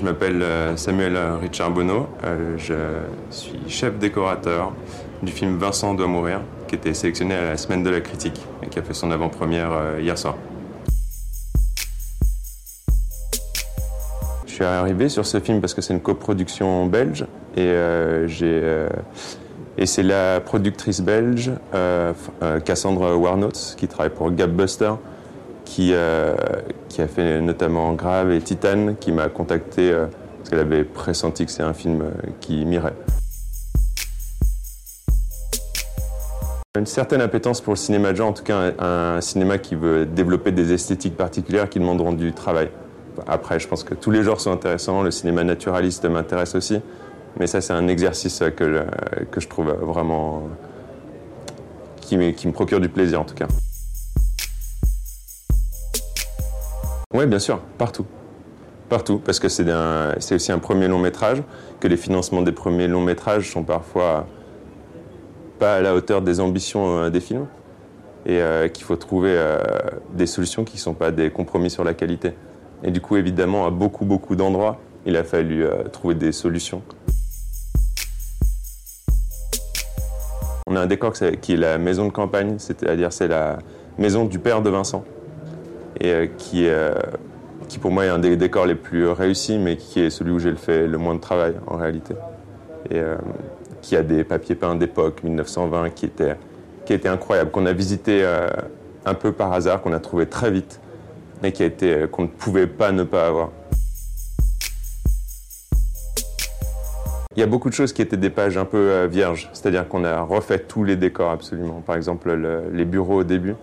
Je m'appelle euh, Samuel Richard Bonneau, euh, je suis chef décorateur du film Vincent doit mourir, qui était sélectionné à la Semaine de la critique et qui a fait son avant-première euh, hier soir. Je suis arrivé sur ce film parce que c'est une coproduction belge et, c'est la productrice belge Cassandre Warnots qui travaille pour Gapbuster qui, euh, qui a fait notamment Grave et Titan, qui m'a contacté euh, parce qu'elle avait pressenti que c'est un film euh, qui m'irait. Une certaine appétence pour le cinéma de genre, en tout cas un, cinéma qui veut développer des esthétiques particulières qui demanderont du travail. Après, je pense que tous les genres sont intéressants, le cinéma naturaliste m'intéresse aussi, mais ça c'est un exercice que, que je trouve vraiment... qui me procure du plaisir en tout cas. Oui, bien sûr, partout. Partout, parce que c'est aussi un premier long métrage, que les financements des premiers longs métrages sont parfois pas à la hauteur des ambitions euh, des films, et euh, qu'il faut trouver euh, des solutions qui ne sont pas des compromis sur la qualité. Et du coup, évidemment, à beaucoup, beaucoup d'endroits, il a fallu trouver des solutions. On a un décor qui est la maison de campagne, c'est-à-dire c'est la maison du père de Vincent et euh, qui, euh, qui pour moi est un des décors les plus réussis, mais qui est celui où j'ai fait le moins de travail en réalité. Et euh, qui a des papiers peints d'époque, 1920, qui étaient, qui était incroyables, qu'on a visité un peu par hasard, qu'on a trouvé très vite, et qui a été qu'on ne pouvait pas ne pas avoir. Il y a beaucoup de choses qui étaient des pages un peu vierges, c'est-à-dire qu'on a refait tous les décors absolument. Par exemple, les bureaux au début,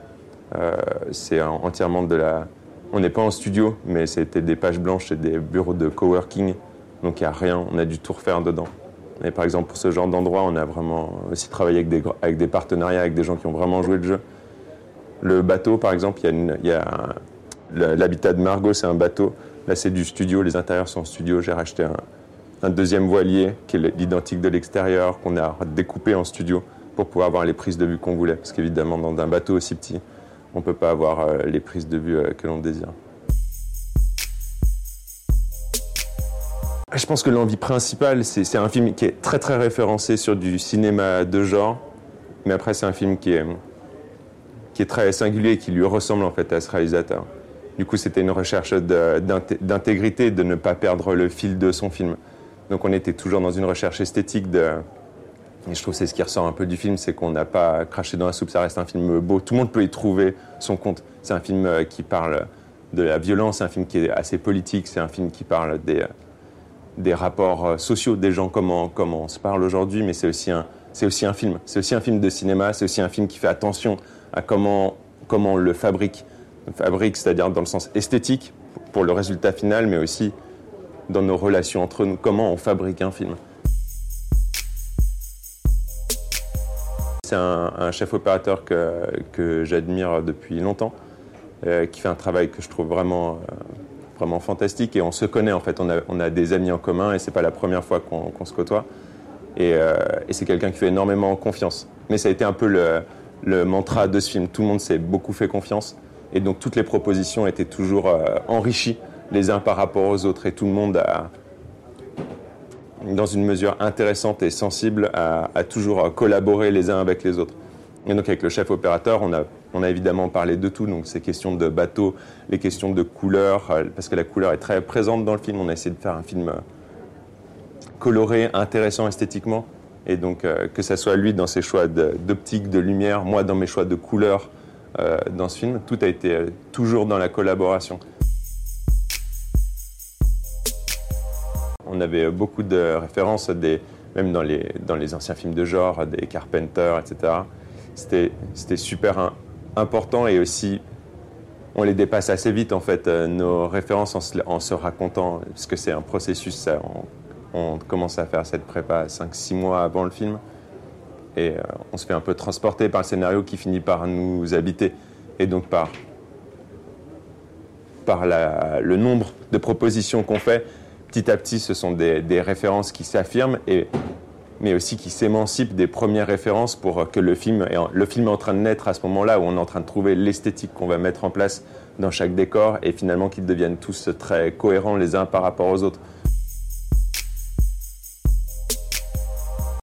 c'est entièrement de la. On n'est pas en studio, mais c'était des pages blanches et des bureaux de coworking. Donc il n'y a rien, on a dû tout refaire dedans. Et par exemple, pour ce genre d'endroit, on a vraiment aussi travaillé avec des, avec des partenariats, avec des gens qui ont vraiment joué le jeu. Le bateau, par exemple, il y a, l'habitat de Margot, c'est un bateau. Là, c'est du studio, les intérieurs sont en studio. J'ai racheté un, un, deuxième voilier qui est l'identique de l'extérieur, qu'on a découpé en studio pour pouvoir avoir les prises de vue qu'on voulait. Parce qu'évidemment, dans un bateau aussi petit, on ne peut pas avoir euh, les prises de vue euh, que l'on désire. Je pense que l'envie principale, c'est un film qui est très très référencé sur du cinéma de genre, mais après c'est un film qui est, qui est très singulier et qui lui ressemble en fait à ce réalisateur. Du coup, c'était une recherche d'intégrité, de ne pas perdre le fil de son film. Donc on était toujours dans une recherche esthétique de, et je trouve que c'est ce qui ressort un peu du film, c'est qu'on n'a pas craché dans la soupe, ça reste un film beau. Tout le monde peut y trouver son compte. C'est un film euh, qui parle de la violence, c'est un film qui est assez politique, c'est un film qui parle des, des rapports euh, sociaux des gens, comment, comment on se parle aujourd'hui, mais c'est aussi, un, aussi un film. C'est aussi un film de cinéma, c'est aussi un film qui fait attention à comment, comment on le fabrique. fabrique, c'est-à-dire dans le sens esthétique, pour le résultat final, mais aussi dans nos relations entre nous, comment on fabrique un film. C'est un, chef opérateur que, j'admire depuis longtemps, euh, qui fait un travail que je trouve vraiment, euh, vraiment fantastique. Et on se connaît en fait, on a, des amis en commun et c'est pas la première fois qu'on se côtoie. Euh, et, c'est quelqu'un qui fait énormément confiance. Mais ça a été un peu le, le mantra de ce film. Tout le monde s'est beaucoup fait confiance. Et donc toutes les propositions étaient toujours enrichies les uns par rapport aux autres. Et tout le monde a, dans une mesure intéressante et sensible, à, toujours collaborer les uns avec les autres. Et donc avec le chef opérateur, on a, évidemment parlé de tout, donc ces questions de bateau, les questions de couleur, euh, parce que la couleur est très présente dans le film. On a essayé de faire un film euh, coloré, intéressant esthétiquement, et donc euh, que ce soit lui dans ses choix d'optique, de, lumière, moi dans mes choix de couleur dans ce film, tout a été toujours dans la collaboration. On avait beaucoup de références, même dans les, anciens films de genre, des Carpenter, etc. C'était super important et aussi on les dépasse assez vite en fait, euh, nos références en se, racontant, parce que c'est un processus, on, commence à faire cette prépa 5-6 mois avant le film, et euh, on se fait un peu transporter par le scénario qui finit par nous habiter, et donc par le nombre de propositions qu'on fait, petit à petit, ce sont des, références qui s'affirment, et, mais aussi qui s'émancipent des premières références pour que le film, le film est en train de naître à ce moment-là, où on est en train de trouver l'esthétique qu'on va mettre en place dans chaque décor, et finalement qu'ils deviennent tous très cohérents les uns par rapport aux autres.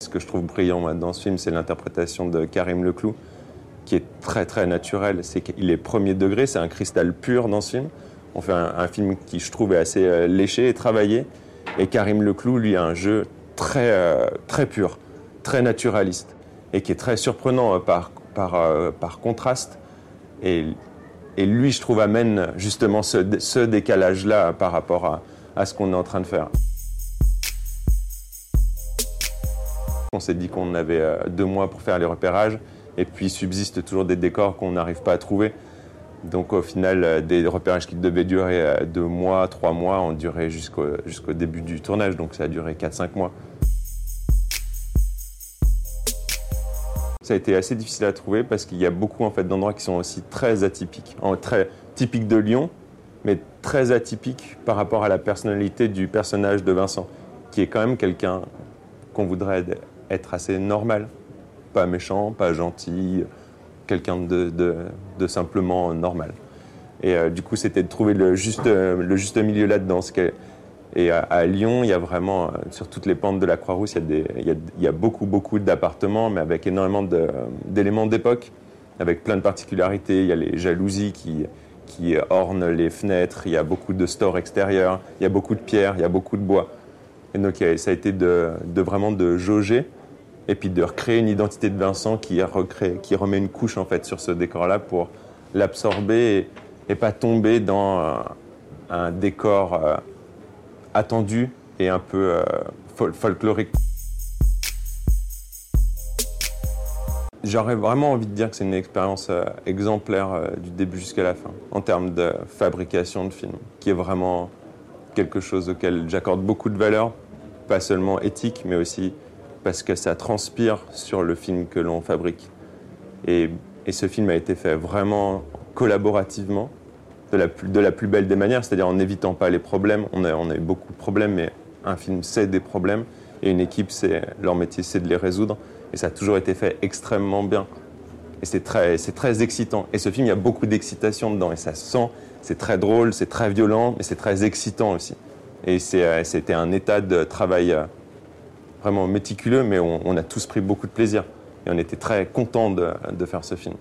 Ce que je trouve brillant dans ce film, c'est l'interprétation de Karim Leclou, qui est très très naturelle. C'est qu'il est premier degré, c'est un cristal pur dans ce film. On fait un, film qui, je trouve, est assez euh, léché et travaillé. Et Karim Leclou, lui, a un jeu très, euh, très pur, très naturaliste, et qui est très surprenant par, par, par contraste. Et, et, lui, je trouve, amène justement ce, ce décalage-là par rapport à, à ce qu'on est en train de faire. On s'est dit qu'on avait euh, deux mois pour faire les repérages et puis subsiste toujours des décors qu'on n'arrive pas à trouver. Donc au final, euh, des repérages qui devaient durer euh, deux mois, trois mois ont duré jusqu'au début du tournage, donc ça a duré 4-5 mois. Ça a été assez difficile à trouver parce qu'il y a beaucoup en fait, d'endroits qui sont aussi très atypiques, très typiques de Lyon, mais très atypiques par rapport à la personnalité du personnage de Vincent, qui est quand même quelqu'un qu'on voudrait être assez normal. Pas méchant, pas gentil, quelqu'un de, simplement normal. Et euh, du coup, c'était de trouver le juste, le juste milieu là-dedans. Et à, Lyon, il y a vraiment, euh, sur toutes les pentes de la Croix-Rousse, il, il, il, y a beaucoup, beaucoup d'appartements, mais avec énormément d'éléments d'époque, avec plein de particularités. Il y a les jalousies qui, qui ornent les fenêtres, il y a beaucoup de stores extérieurs, il y a beaucoup de pierres, il y a beaucoup de bois. Et donc ça a été de, vraiment de jauger et puis de recréer une identité de Vincent qui, recrée, qui remet une couche en fait sur ce décor-là pour l'absorber et, pas tomber dans un, décor euh, attendu et un peu euh, folklorique. J'aurais vraiment envie de dire que c'est une expérience euh, exemplaire du début jusqu'à la fin, en termes de fabrication de films, qui est vraiment quelque chose auquel j'accorde beaucoup de valeur, pas seulement éthique, mais aussi parce que ça transpire sur le film que l'on fabrique. Et, ce film a été fait vraiment collaborativement, de la, plus, belle des manières, c'est-à-dire en n'évitant pas les problèmes. On a, eu beaucoup de problèmes, mais un film c'est des problèmes, et une équipe, c'est leur métier, c'est de les résoudre. Et ça a toujours été fait extrêmement bien. Et c'est très, très excitant. Et ce film, il y a beaucoup d'excitation dedans, et ça sent, c'est très drôle, c'est très violent, mais c'est très excitant aussi. Et euh, c'était un état de travail euh, vraiment méticuleux, mais on, a tous pris beaucoup de plaisir. Et on était très contents de, de faire ce film.